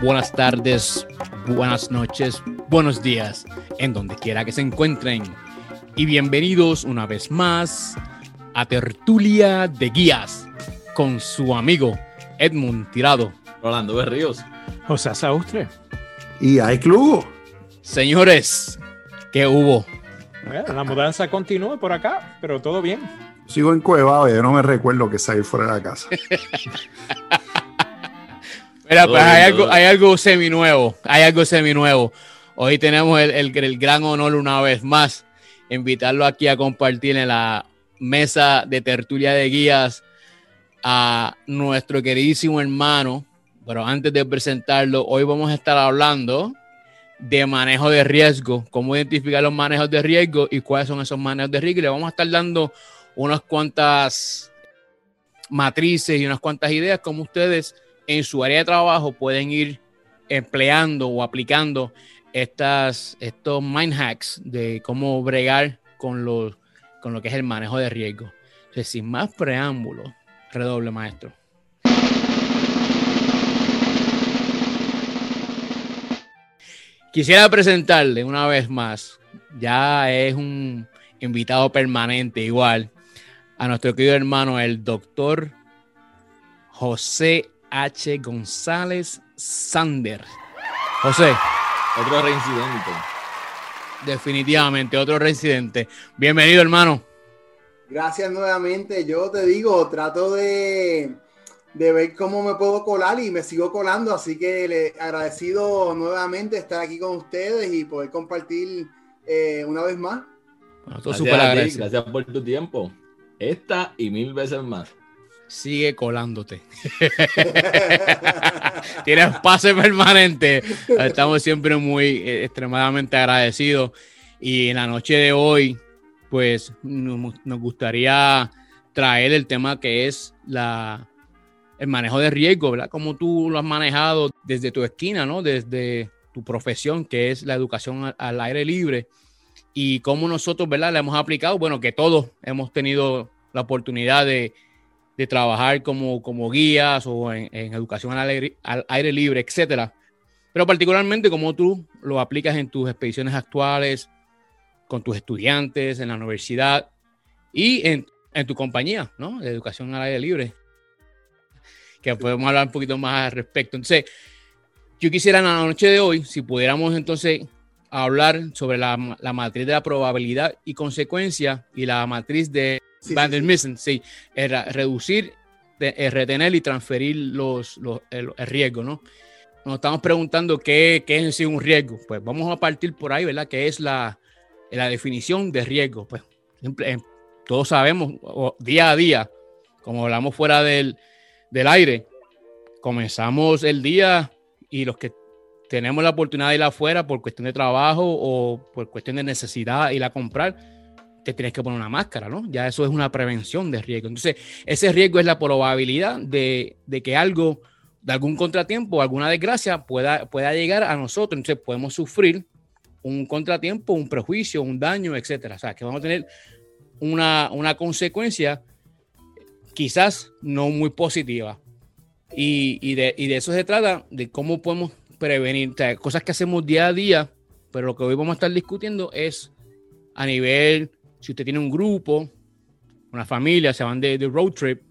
buenas tardes, buenas noches, buenos días, en donde quiera que se encuentren. Y bienvenidos una vez más a Tertulia de Guías con su amigo Edmund Tirado. Rolando Berríos. José Saustre. Y hay club. Señores, ¿qué hubo? la mudanza continúa por acá, pero todo bien. Sigo en Cueva, yo no me recuerdo que salir fuera de la casa. Mira, pues hay algo, hay algo semi-nuevo, hay algo semi-nuevo. Hoy tenemos el, el, gran honor una vez más, invitarlo aquí a compartir en la mesa de tertulia de guías a nuestro queridísimo hermano. Pero antes de presentarlo, hoy vamos a estar hablando de manejo de riesgo, cómo identificar los manejos de riesgo y cuáles son esos manejos de riesgo. Y le vamos a estar dando unas cuantas matrices y unas cuantas ideas como ustedes en su área de trabajo pueden ir empleando o aplicando estas, estos mind hacks de cómo bregar con, los, con lo que es el manejo de riesgo. Entonces, sin más preámbulos, redoble maestro. Quisiera presentarle una vez más, ya es un invitado permanente igual, a nuestro querido hermano, el doctor José H. González Sander. José. Otro reincidente. Definitivamente, otro reincidente. Bienvenido, hermano. Gracias nuevamente. Yo te digo, trato de, de ver cómo me puedo colar y me sigo colando, así que le agradecido nuevamente estar aquí con ustedes y poder compartir eh, una vez más. gracias, gracias por tu tiempo. Esta y mil veces más sigue colándote. Tienes pase permanente. Estamos siempre muy eh, extremadamente agradecidos. Y en la noche de hoy, pues nos, gustaría traer el tema que es la, el manejo de riesgo, ¿verdad? Como tú lo has manejado desde tu esquina, ¿no? Desde tu profesión, que es la educación al aire libre. Y cómo nosotros, ¿verdad? Le hemos aplicado, bueno, que todos hemos tenido la oportunidad de, de trabajar como, como guías o en, educación al aire, al aire, libre, etcétera. Pero particularmente como tú lo aplicas en tus expediciones actuales, con tus estudiantes en la universidad y en, en tu compañía, ¿no? De educación al aire libre. Que podemos hablar un poquito más al respecto. Entonces, yo quisiera en la noche de hoy, si pudiéramos entonces hablar sobre la, la matriz de la probabilidad y consecuencia y la matriz de Sí, sí, era reducir, eh, retener y transferir los, el, riesgo, ¿no? Nos estamos preguntando qué, qué, es en sí un riesgo. Pues vamos a partir por ahí, ¿verdad? ¿Qué es la, la definición de riesgo? Pues eh, todos sabemos, día a día, como hablamos fuera del, del aire, comenzamos el día y los que tenemos la oportunidad de ir afuera por cuestión de trabajo o por cuestión de necesidad ir a comprar, te tienes que poner una máscara, ¿no? Ya eso es una prevención de riesgo. Entonces, ese riesgo es la probabilidad de, que algo, de algún contratiempo, alguna desgracia pueda, pueda llegar a nosotros. Entonces, podemos sufrir un contratiempo, un prejuicio, un daño, etcétera. O sea, que vamos a tener una, una consecuencia quizás no muy positiva. Y, de, y, de, eso se trata, de cómo podemos prevenir, cosas que hacemos día a día, pero lo que hoy vamos a estar discutiendo es a nivel si usted tiene un grupo, una familia, se van de, road trip,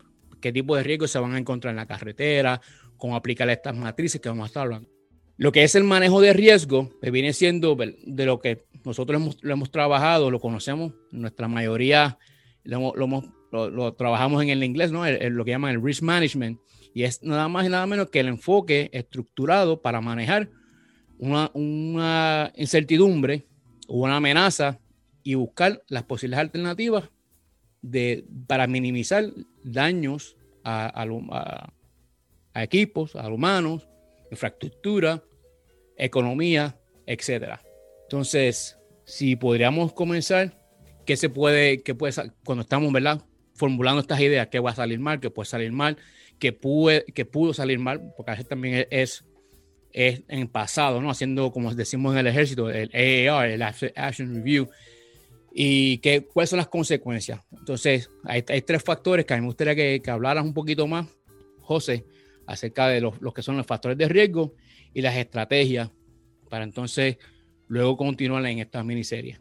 qué tipo de riesgos se van a encontrar en la carretera, cómo aplicar estas matrices que vamos a estar hablando. Lo que es el manejo de riesgo, pues viene siendo de lo que nosotros hemos, lo hemos trabajado, lo conocemos, nuestra mayoría lo, lo, trabajamos en el inglés, ¿no? lo que llaman el risk management, y es nada más y nada menos que el enfoque estructurado para manejar una, una incertidumbre o una amenaza y buscar las posibles alternativas de, para minimizar daños a, a, equipos, a humanos, infraestructura, economía, etcétera. Entonces, si podríamos comenzar, ¿qué se puede, qué puede, cuando estamos, ¿verdad? Formulando estas ideas, qué va a salir mal, qué puede salir mal, qué, puede, qué pudo salir mal, porque a veces también es, es en pasado, ¿no? Haciendo, como decimos en el ejército, el AAR, el Action Review, y qué, cuáles son las consecuencias. Entonces, hay, tres factores que a mí me gustaría que, que hablaras un poquito más, José, acerca de los, que son los factores de riesgo y las estrategias para entonces luego continuar en esta miniserie.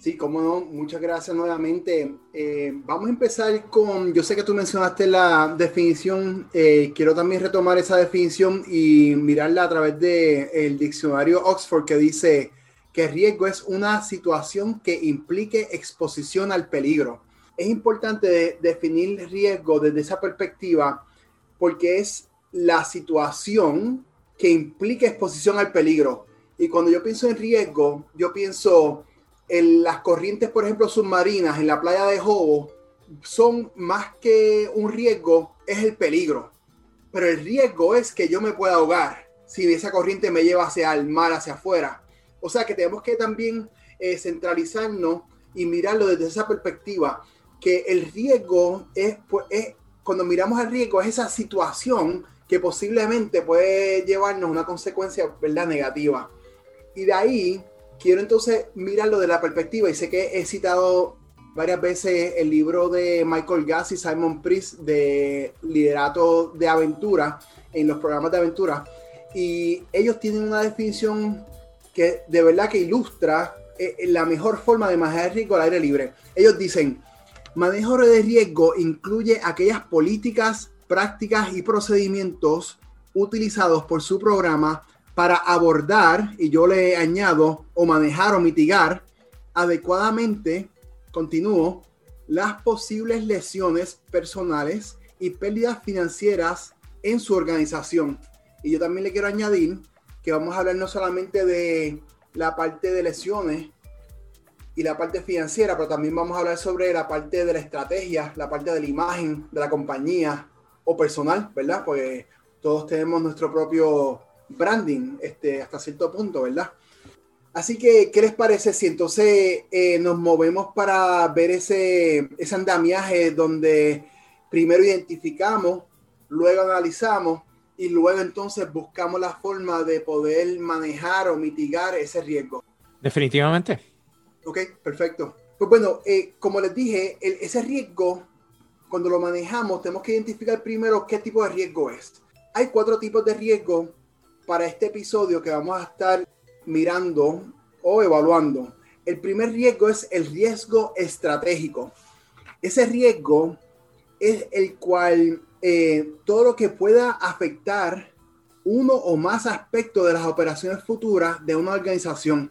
Sí, cómo no, muchas gracias nuevamente. Eh, vamos a empezar con, yo sé que tú mencionaste la definición, eh, quiero también retomar esa definición y mirarla a través del el diccionario Oxford que dice que riesgo es una situación que implique exposición al peligro. Es importante definir riesgo desde esa perspectiva porque es la situación que implica exposición al peligro. Y cuando yo pienso en riesgo, yo pienso en las corrientes, por ejemplo, submarinas en la playa de Jobo, son más que un riesgo, es el peligro. Pero el riesgo es que yo me pueda ahogar si esa corriente me lleva hacia el mar, hacia afuera. O sea que tenemos que también eh, centralizarnos y mirarlo desde esa perspectiva, que el riesgo es, pues, es cuando miramos al riesgo, es esa situación que posiblemente puede llevarnos una consecuencia ¿verdad? negativa. Y de ahí quiero entonces mirarlo de la perspectiva, y sé que he citado varias veces el libro de Michael Gass y Simon Priest de liderato de aventura en los programas de aventura. Y ellos tienen una definición que de verdad que ilustra eh, la mejor forma de manejar riesgo al aire libre. Ellos dicen, Manejo de riesgo incluye aquellas políticas, prácticas y procedimientos utilizados por su programa para abordar, y yo le añado, o manejar o mitigar adecuadamente, continúo, las posibles lesiones personales y pérdidas financieras en su organización. Y yo también le quiero añadir que vamos a hablar no solamente de la parte de lesiones, y la parte financiera, pero también vamos a hablar sobre la parte de la estrategia, la parte de la imagen de la compañía o personal, ¿verdad? Pues todos tenemos nuestro propio branding este, hasta cierto punto, ¿verdad? Así que, ¿qué les parece si entonces eh, nos movemos para ver ese, ese andamiaje donde primero identificamos, luego analizamos y luego entonces buscamos la forma de poder manejar o mitigar ese riesgo? Definitivamente. Ok, perfecto. Pues bueno, eh, como les dije, ese riesgo, cuando lo manejamos, tenemos que identificar primero qué tipo de riesgo es. Hay cuatro tipos de riesgo para este episodio que vamos a estar mirando o evaluando. El primer riesgo es el riesgo estratégico. Ese riesgo es el cual eh, todo lo que pueda afectar uno o más aspectos de las operaciones futuras de una organización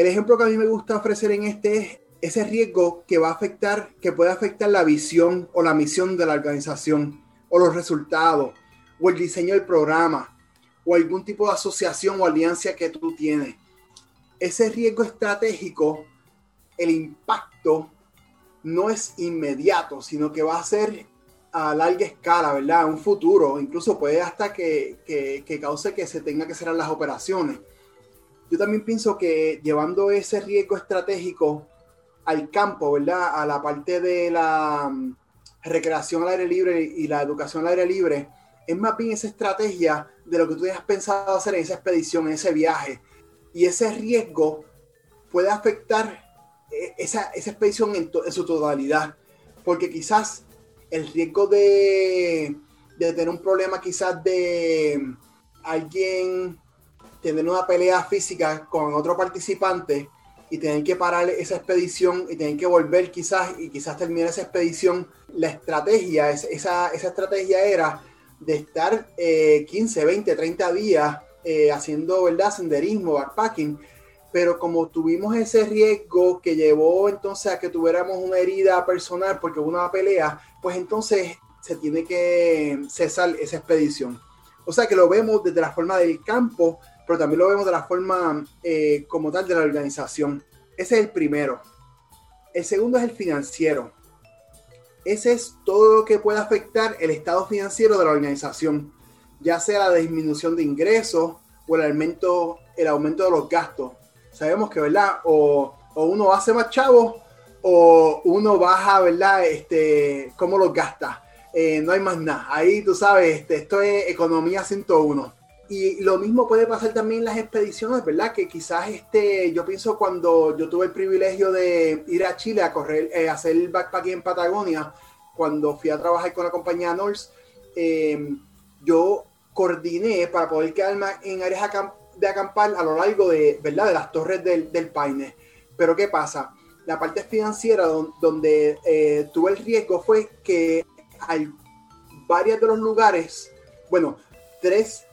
el ejemplo que a mí me gusta ofrecer en este es ese riesgo que va a afectar, que puede afectar la visión o la misión de la organización, o los resultados, o el diseño del programa, o algún tipo de asociación o alianza que tú tienes. Ese riesgo estratégico, el impacto no es inmediato, sino que va a ser a larga escala, ¿verdad? Un futuro, incluso puede hasta que, que, que cause que se tenga que cerrar las operaciones yo también pienso que llevando ese riesgo estratégico al campo, ¿verdad? A la parte de la mm, recreación al aire libre y la educación al aire libre, es más bien esa estrategia de lo que tú hayas pensado hacer en esa expedición, en ese viaje. Y ese riesgo puede afectar eh, esa, expedición en, en, su totalidad. Porque quizás el riesgo de, de tener un problema quizás de alguien tener una pelea física con otro participante y tener que parar esa expedición y tener que volver quizás y quizás terminar esa expedición, la estrategia, esa, esa estrategia era de estar 15, 20, 30 días eh, haciendo ¿verdad? senderismo, backpacking, pero como tuvimos ese riesgo que llevó entonces a que tuviéramos una herida personal porque hubo una pelea, pues entonces se tiene que cesar esa expedición. O sea que lo vemos desde la forma del campo, pero también lo vemos de la forma eh, como tal de la organización. Ese es el primero. El segundo es el financiero. Ese es todo lo que puede afectar el estado financiero de la organización, ya sea la disminución de ingresos o el aumento, el aumento de los gastos. Sabemos que, ¿verdad? O, uno hace más chavos o uno baja, ¿verdad? Este, cómo los gasta. Eh, no hay más nada. Ahí tú sabes, este, esto es economía 101. Y lo mismo puede pasar también en las expediciones, ¿verdad? Que quizás este, yo pienso cuando yo tuve el privilegio de ir a Chile a correr, eh, hacer el backpacking en Patagonia, cuando fui a trabajar con la compañía Norse, eh, yo coordiné para poder quedarme en áreas de acampar a lo largo de, ¿verdad? de las torres del, del Paine. Pero ¿qué pasa? La parte financiera donde eh, tuve el riesgo fue que hay varios de los lugares, bueno, tres,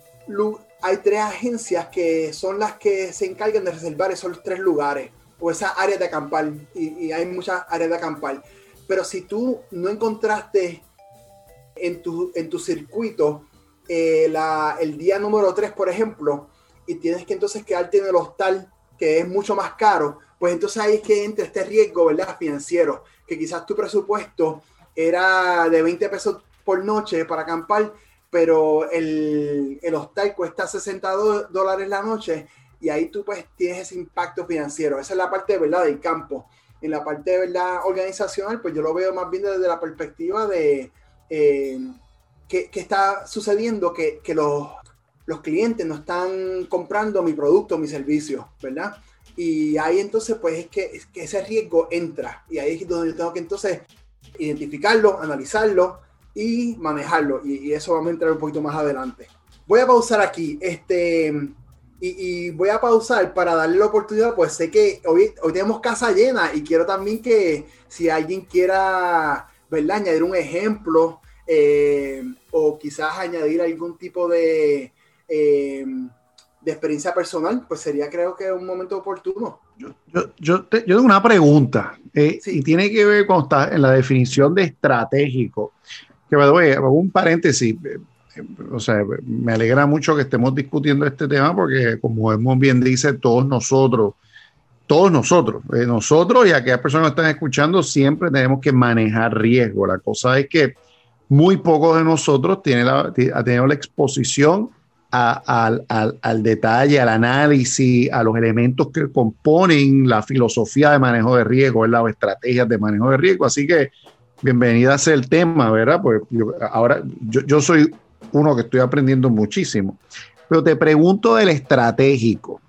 hay tres agencias que son las que se encargan de reservar esos tres lugares o esas áreas de acampar y, hay muchas áreas de acampar. Pero si tú no encontraste en tu, en tu circuito eh, el día número 3, por ejemplo, y tienes que entonces quedarte en el hostal, que es mucho más caro, pues entonces ahí es que entra este riesgo, ¿verdad? Financiero, que quizás tu presupuesto era de 20 pesos por noche para acampar, pero el, el hostal cuesta 60 dólares la noche y ahí tú pues tienes ese impacto financiero. Esa es la parte, ¿verdad? Del campo. En la parte, ¿verdad? Organizacional, pues yo lo veo más bien desde la perspectiva de... Eh, ¿qué, está sucediendo? Que, los, los, clientes no están comprando mi producto, mi servicio, ¿verdad? Y ahí entonces, pues es que, ese riesgo entra. Y ahí es donde yo tengo que entonces identificarlo, analizarlo y manejarlo. Y, eso vamos a entrar un poquito más adelante. Voy a pausar aquí. Este, y, voy a pausar para darle la oportunidad, pues sé que hoy, hoy tenemos casa llena y quiero también que si alguien quiera, ¿verdad? Añadir un ejemplo eh, o quizás añadir algún tipo de, eh, de experiencia personal, pues sería creo que un momento oportuno. Yo, yo, tengo una pregunta eh, y tiene que ver con en la definición de estratégico. Que me doy un paréntesis. O sea, me alegra mucho que estemos discutiendo este tema porque, como hemos bien dice, todos nosotros, todos nosotros, nosotros y aquellas personas que están escuchando, siempre tenemos que manejar riesgo. La cosa es que muy pocos de nosotros tienen la, ha tenido la exposición al, detalle, al análisis, a los elementos que componen la filosofía de manejo de riesgo, ¿verdad? estrategias de manejo de riesgo. Así que bienvenida a ser el tema, ¿verdad? Pues ahora yo, yo, soy uno que estoy aprendiendo muchísimo. Pero te pregunto del estratégico.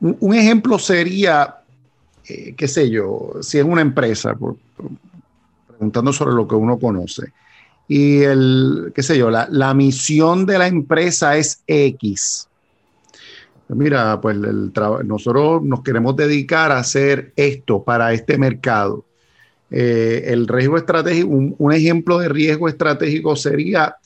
Un, ejemplo sería, eh, qué sé yo, si es una empresa, preguntando sobre lo que uno conoce. Y el, qué sé yo, la, la misión de la empresa es X. Mira, pues el nosotros nos queremos dedicar a hacer esto para este mercado. Eh, el riesgo estratégico, un, ejemplo de riesgo estratégico sería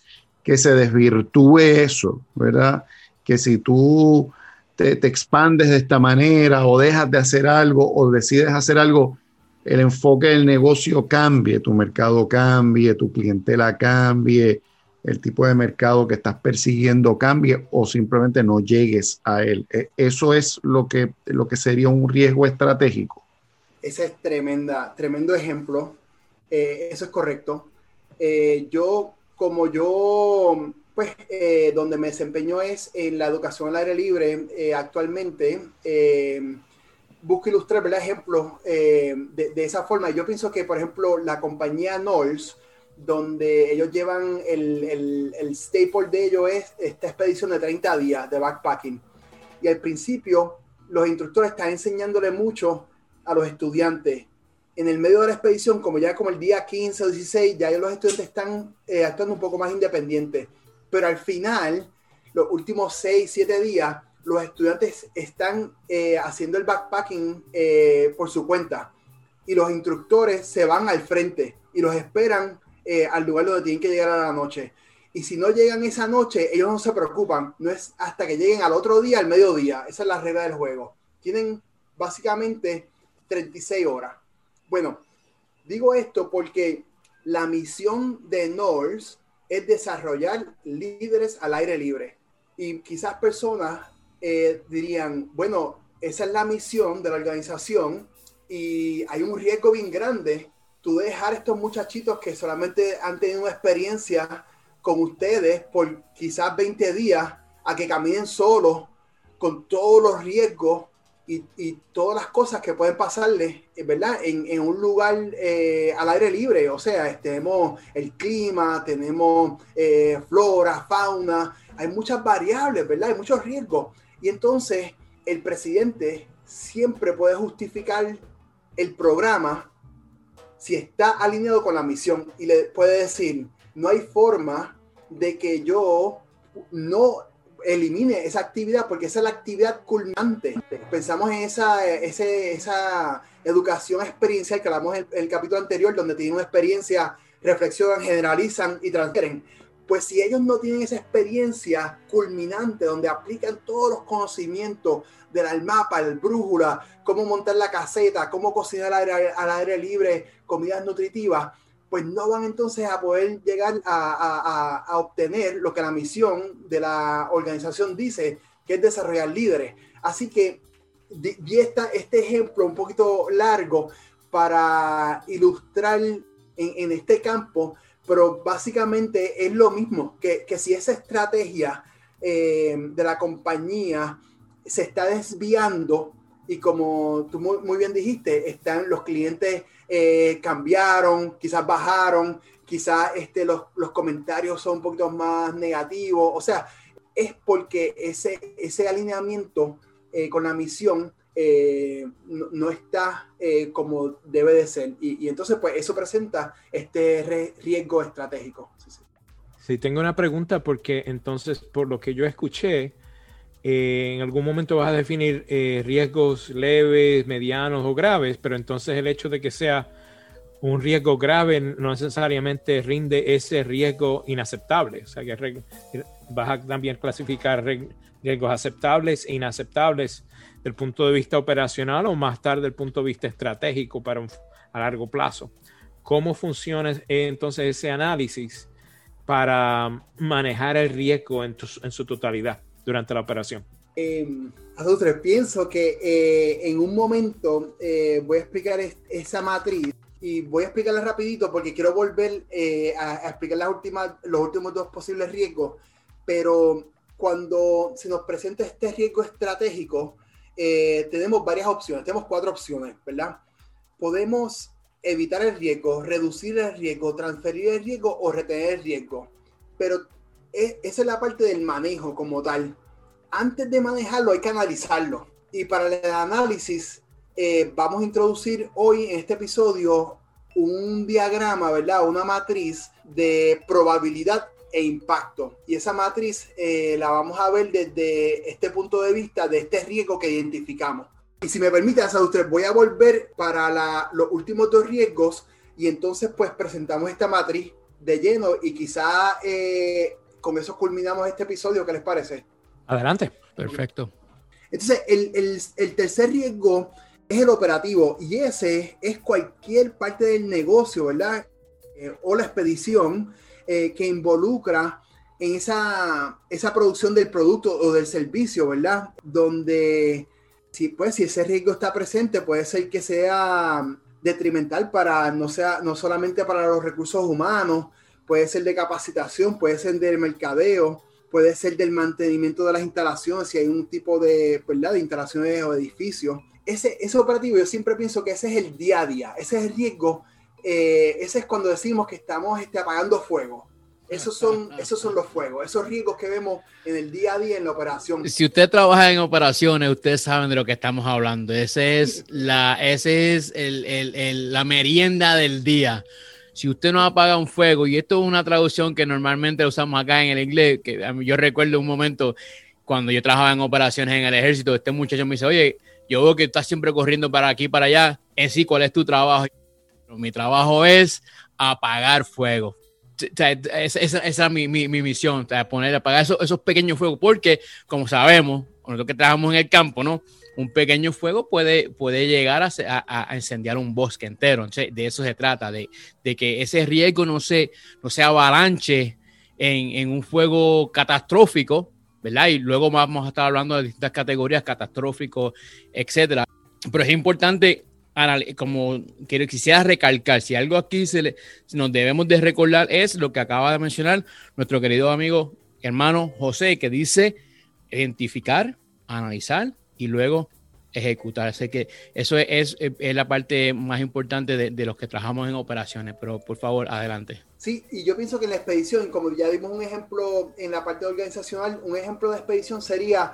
que se desvirtúe eso, ¿verdad? Que si tú te, te, expandes de esta manera o dejas de hacer algo o decides hacer algo el enfoque del negocio cambie, tu mercado cambie, tu clientela cambie, el tipo de mercado que estás persiguiendo cambie o simplemente no llegues a él. E, eso es lo que, lo que sería un riesgo estratégico. Ese es tremenda, tremendo ejemplo. Eh, eso es correcto. Eh, yo, como yo, pues, eh, donde me desempeño es en la educación al aire libre actualmente busco ilustrar el ejemplos eh, de, esa forma. Yo pienso que, por ejemplo, la compañía Knowles, donde ellos llevan el, el, el, staple de ellos es esta expedición de 30 días de backpacking. Y al principio, los instructores están enseñándole mucho a los estudiantes. En el medio de la expedición, como ya como el día 15 o 16, ya los estudiantes están eh, actuando un poco más independientes. Pero al final, los últimos 6, 7 días, los estudiantes están eh, haciendo el backpacking eh, por su cuenta y los instructores se van al frente y los esperan eh, al lugar donde tienen que llegar a la noche. Y si no llegan esa noche, ellos no se preocupan. No es hasta que lleguen al otro día, al mediodía. Esa es la regla del juego. Tienen básicamente 36 horas. Bueno, digo esto porque la misión de NORS es desarrollar líderes al aire libre. Y quizás personas eh, dirían, bueno, esa es la misión de la organización y hay un riesgo bien grande tú dejar estos muchachitos que solamente han tenido una experiencia con ustedes por quizás 20 días a que caminen solos con todos los riesgos y, y todas las cosas que pueden pasarles, eh, ¿verdad? En, en un lugar eh, al aire libre, o sea, tenemos el clima, tenemos flora, fauna, hay muchas variables, ¿verdad? Hay muchos riesgos. Y entonces el presidente siempre puede justificar el programa si está alineado con la misión y le puede decir, no hay forma de que yo no elimine esa actividad porque esa es la actividad culminante. Pensamos en esa, esa educación experiencial que hablamos en el, capítulo anterior, donde tienen una experiencia, reflexionan, generalizan y transfieren. Pues si ellos no tienen esa experiencia culminante donde aplican todos los conocimientos del mapa, el brújula, cómo montar la caseta, cómo cocinar al aire, libre, comidas nutritivas, pues no van entonces a poder llegar a, obtener lo que la misión de la organización dice, que es desarrollar líderes. Así que di este ejemplo un poquito largo para ilustrar en, este campo, pero básicamente es lo mismo, que, si esa estrategia eh, de la compañía se está desviando y como tú muy bien dijiste, están los clientes eh, cambiaron, quizás bajaron, quizás este, los, los, comentarios son un poquito más negativos. O sea, es porque ese, ese alineamiento eh, con la misión eh, no, está como debe de ser. Y, entonces, pues eso presenta este riesgo estratégico. Sí, tengo una pregunta porque entonces, por lo que yo escuché, en algún momento vas a definir eh, riesgos leves, medianos o graves, pero entonces el hecho de que sea un riesgo grave no necesariamente rinde ese riesgo inaceptable. O sea que vas a también clasificar riesgos aceptables e inaceptables del punto de vista operacional o más tarde del punto de vista estratégico para a largo plazo. ¿Cómo funciona eh, entonces ese análisis para manejar el riesgo en su totalidad? durante la operación? Eh, pienso que eh, en un momento eh, voy a explicar esa matriz y voy a explicarla rapidito porque quiero volver eh, a, explicar las últimas, los últimos dos posibles riesgos, pero cuando se nos presenta este riesgo estratégico, tenemos varias opciones, tenemos cuatro opciones, ¿verdad? Podemos evitar el riesgo, reducir el riesgo, transferir el riesgo o retener el riesgo, pero esa es la parte del manejo como tal. Antes de manejarlo hay que analizarlo. Y para el análisis eh, vamos a introducir hoy en este episodio un diagrama, ¿verdad? Una matriz de probabilidad e impacto. Y esa matriz eh, la vamos a ver desde este punto de vista, de este riesgo que identificamos. Y si me permite, usted voy a volver para los últimos dos riesgos y entonces pues presentamos esta matriz de lleno y quizá eh, con eso culminamos este episodio. ¿Qué les parece? Adelante. Perfecto. Entonces, el, tercer riesgo es el operativo y ese es cualquier parte del negocio, ¿verdad? Eh, o la expedición eh, que involucra en esa, esa producción del producto o del servicio, ¿verdad? Donde, si, pues, si ese riesgo está presente, puede ser que sea detrimental para, no, sea, no solamente para los recursos humanos, puede ser de capacitación, puede ser del mercadeo, puede ser del mantenimiento de las instalaciones, si hay un tipo de, ¿verdad? de instalaciones o edificios. Ese, ese operativo, yo siempre pienso que ese es el día a día, ese es el riesgo, eh, ese es cuando decimos que estamos este, apagando fuego. Esos son, esos son los fuegos, esos riesgos que vemos en el día a día en la operación. Si usted trabaja en operaciones, ustedes saben de lo que estamos hablando. Ese es la, ese es el, el, la merienda del día si usted no apaga un fuego, y esto es una traducción que normalmente usamos acá en el inglés, que yo recuerdo un momento cuando yo trabajaba en operaciones en el ejército, este muchacho me dice, oye, yo veo que estás siempre corriendo para aquí, para allá, en sí, ¿cuál es tu trabajo? Mi trabajo es apagar fuego. esa, es mi, mi, misión, poner, apagar esos, esos pequeños fuegos, porque como sabemos, nosotros que trabajamos en el campo, ¿no? un pequeño fuego puede, puede llegar a, a, incendiar un bosque entero. de eso se trata, de, de, que ese riesgo no se, no se avalanche en, en, un fuego catastrófico, ¿verdad? Y luego vamos a estar hablando de distintas categorías, catastróficos, etcétera. Pero es importante, como quiero, quisiera recalcar, si algo aquí se le, nos debemos de recordar es lo que acaba de mencionar nuestro querido amigo hermano José, que dice identificar, analizar y luego ejecutar. Así que eso es, es, la parte más importante de, los que trabajamos en operaciones, pero por favor, adelante. Sí, y yo pienso que en la expedición, como ya dimos un ejemplo en la parte organizacional, un ejemplo de expedición sería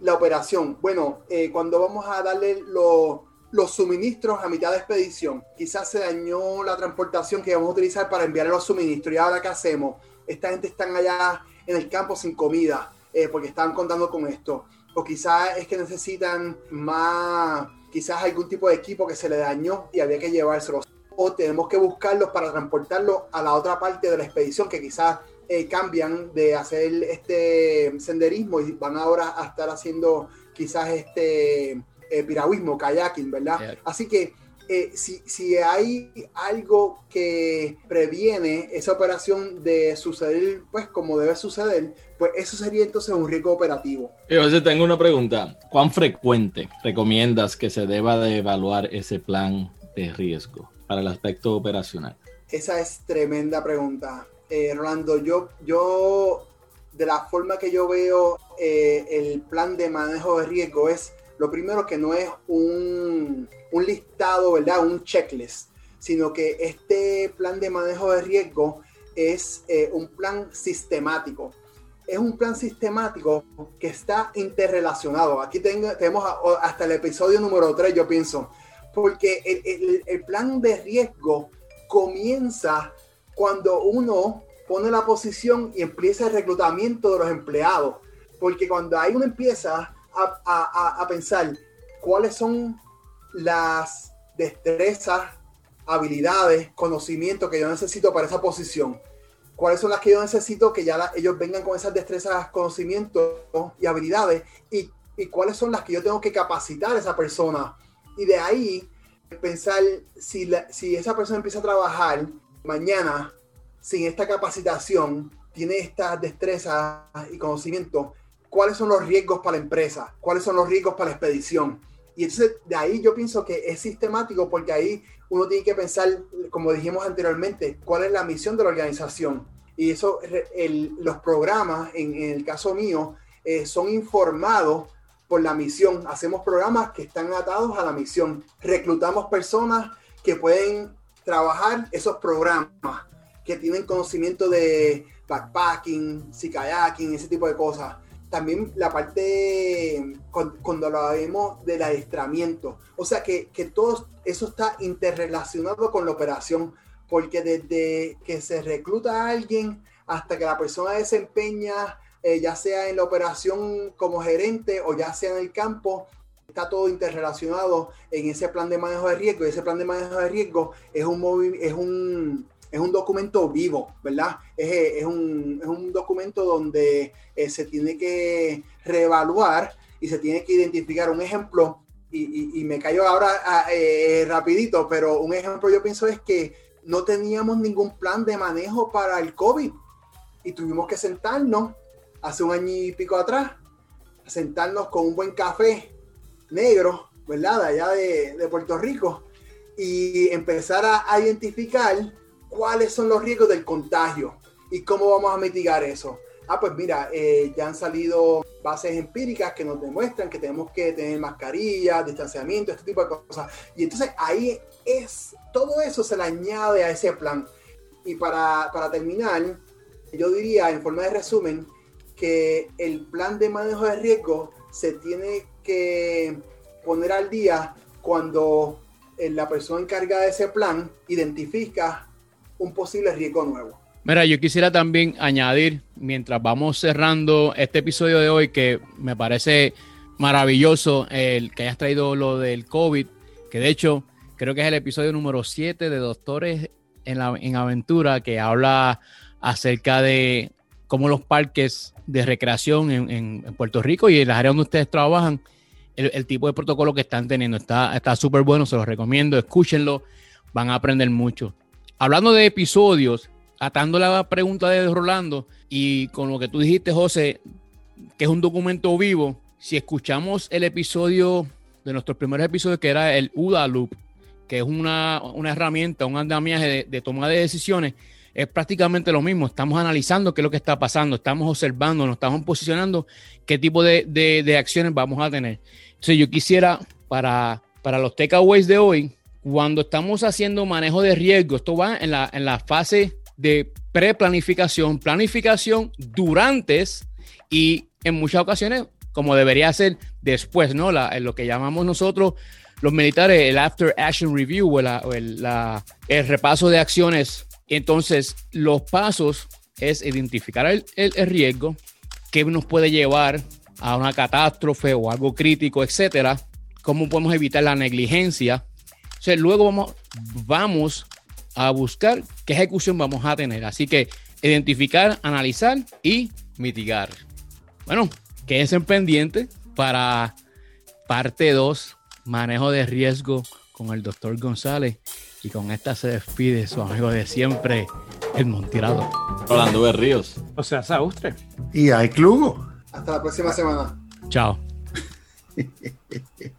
la operación. Bueno, eh, cuando vamos a darle los los suministros a mitad de expedición. Quizás se dañó la transportación que vamos a utilizar para enviar los suministros. Y ahora, ¿qué hacemos? Esta gente está allá en el campo sin comida eh, porque están contando con esto. O quizás es que necesitan más, quizás algún tipo de equipo que se le dañó y había que llevárselo. O tenemos que buscarlos para transportarlo a la otra parte de la expedición que quizás eh, cambian de hacer este senderismo y van ahora a estar haciendo quizás este eh, piragüismo, kayaking, ¿verdad? Así que eh, si, si, hay algo que previene esa operación de suceder, pues como debe suceder, pues eso sería entonces un riesgo operativo. Yo tengo una pregunta. ¿Cuán frecuente recomiendas que se deba de evaluar ese plan de riesgo para el aspecto operacional? Esa es tremenda pregunta. Eh, Rolando, yo, yo, de la forma que yo veo eh, el plan de manejo de riesgo es lo primero que no es un, listado, ¿verdad? Un checklist, sino que este plan de manejo de riesgo es eh, un plan sistemático. Es un plan sistemático que está interrelacionado. Aquí tenemos hasta el episodio número 3, yo pienso, porque el, plan de riesgo comienza cuando uno pone la posición y empieza el reclutamiento de los empleados. Porque cuando ahí uno empieza a, pensar cuáles son las destrezas, habilidades, conocimientos que yo necesito para esa posición. ¿Cuáles son las que yo necesito que ya ellos vengan con esas destrezas, conocimientos y habilidades? Y, y, cuáles son las que yo tengo que capacitar a esa persona? Y de ahí pensar si, si esa persona empieza a trabajar mañana sin esta capacitación, tiene estas destrezas y conocimientos, cuáles son los riesgos para la empresa, cuáles son los riesgos para la expedición. Y entonces de ahí yo pienso que es sistemático porque ahí uno tiene que pensar, como dijimos anteriormente, cuál es la misión de la organización. Y eso, los programas, en, el caso mío, eh, son informados por la misión. Hacemos programas que están atados a la misión. Reclutamos personas que pueden trabajar esos programas, que tienen conocimiento de backpacking, kayaking, ese tipo de cosas también la parte cuando vemos del adiestramiento. O sea que, que, todo eso está interrelacionado con la operación, porque desde que se recluta a alguien hasta que la persona desempeña, eh, ya sea en la operación como gerente o ya sea en el campo, está todo interrelacionado en ese plan de manejo de riesgo. Y ese plan de manejo de riesgo es un, es un es un documento vivo, ¿verdad? Es, un, es un, documento donde eh, se tiene que reevaluar y se tiene que identificar un ejemplo, y, y, me cayó ahora ah, eh, rapidito, pero un ejemplo yo pienso es que no teníamos ningún plan de manejo para el COVID y tuvimos que sentarnos hace un año y pico atrás, sentarnos con un buen café negro, ¿verdad? allá de, de Puerto Rico y empezar a, a identificar cuáles son los riesgos del contagio y cómo vamos a mitigar eso. Ah, pues mira, eh, ya han salido bases empíricas que nos demuestran que tenemos que tener mascarillas, distanciamiento, este tipo de cosas. Y entonces ahí es, todo eso se le añade a ese plan. Y para, para terminar, yo diría en forma de resumen que el plan de manejo de riesgo se tiene que poner al día cuando eh, la persona encargada de ese plan identifica un posible riesgo nuevo. Mira, yo quisiera también añadir, mientras vamos cerrando este episodio de hoy, que me parece maravilloso el que hayas traído lo del COVID, que de hecho creo que es el episodio número 7 de Doctores en, la, en Aventura, que habla acerca de cómo los parques de recreación en, Puerto Rico y en las áreas donde ustedes trabajan, el, tipo de protocolo que están teniendo. Está súper bueno, se los recomiendo, escúchenlo, van a aprender mucho hablando de episodios, atando la pregunta de Rolando y con lo que tú dijiste, José, que es un documento vivo, si escuchamos el episodio de nuestros primeros episodios, que era el UDA Loop, que es una, herramienta, un andamiaje de, toma de decisiones, es prácticamente lo mismo. Estamos analizando qué es lo que está pasando, estamos observando, nos estamos posicionando qué tipo de, acciones vamos a tener. Entonces, yo quisiera, para, para los takeaways de hoy, cuando estamos haciendo manejo de riesgo, esto va en la, en la fase de preplanificación, planificación durante y en muchas ocasiones, como debería ser después, ¿no? La, lo que llamamos nosotros los militares el After Action Review o, la- o el, la- el repaso de acciones. Entonces, los pasos es identificar el, el- el riesgo que nos puede llevar a una catástrofe o algo crítico, etcétera. Cómo podemos evitar la negligencia. Luego vamos, vamos a buscar qué ejecución vamos a tener. Así que identificar, analizar y mitigar. Bueno, quédense pendientes para parte 2, manejo de riesgo con el doctor González. Y con esta se despide su amigo de siempre, el Montirado. Hablando de ríos. O sea, Saustre. Y hay Clugo. Hasta la próxima semana. Chao.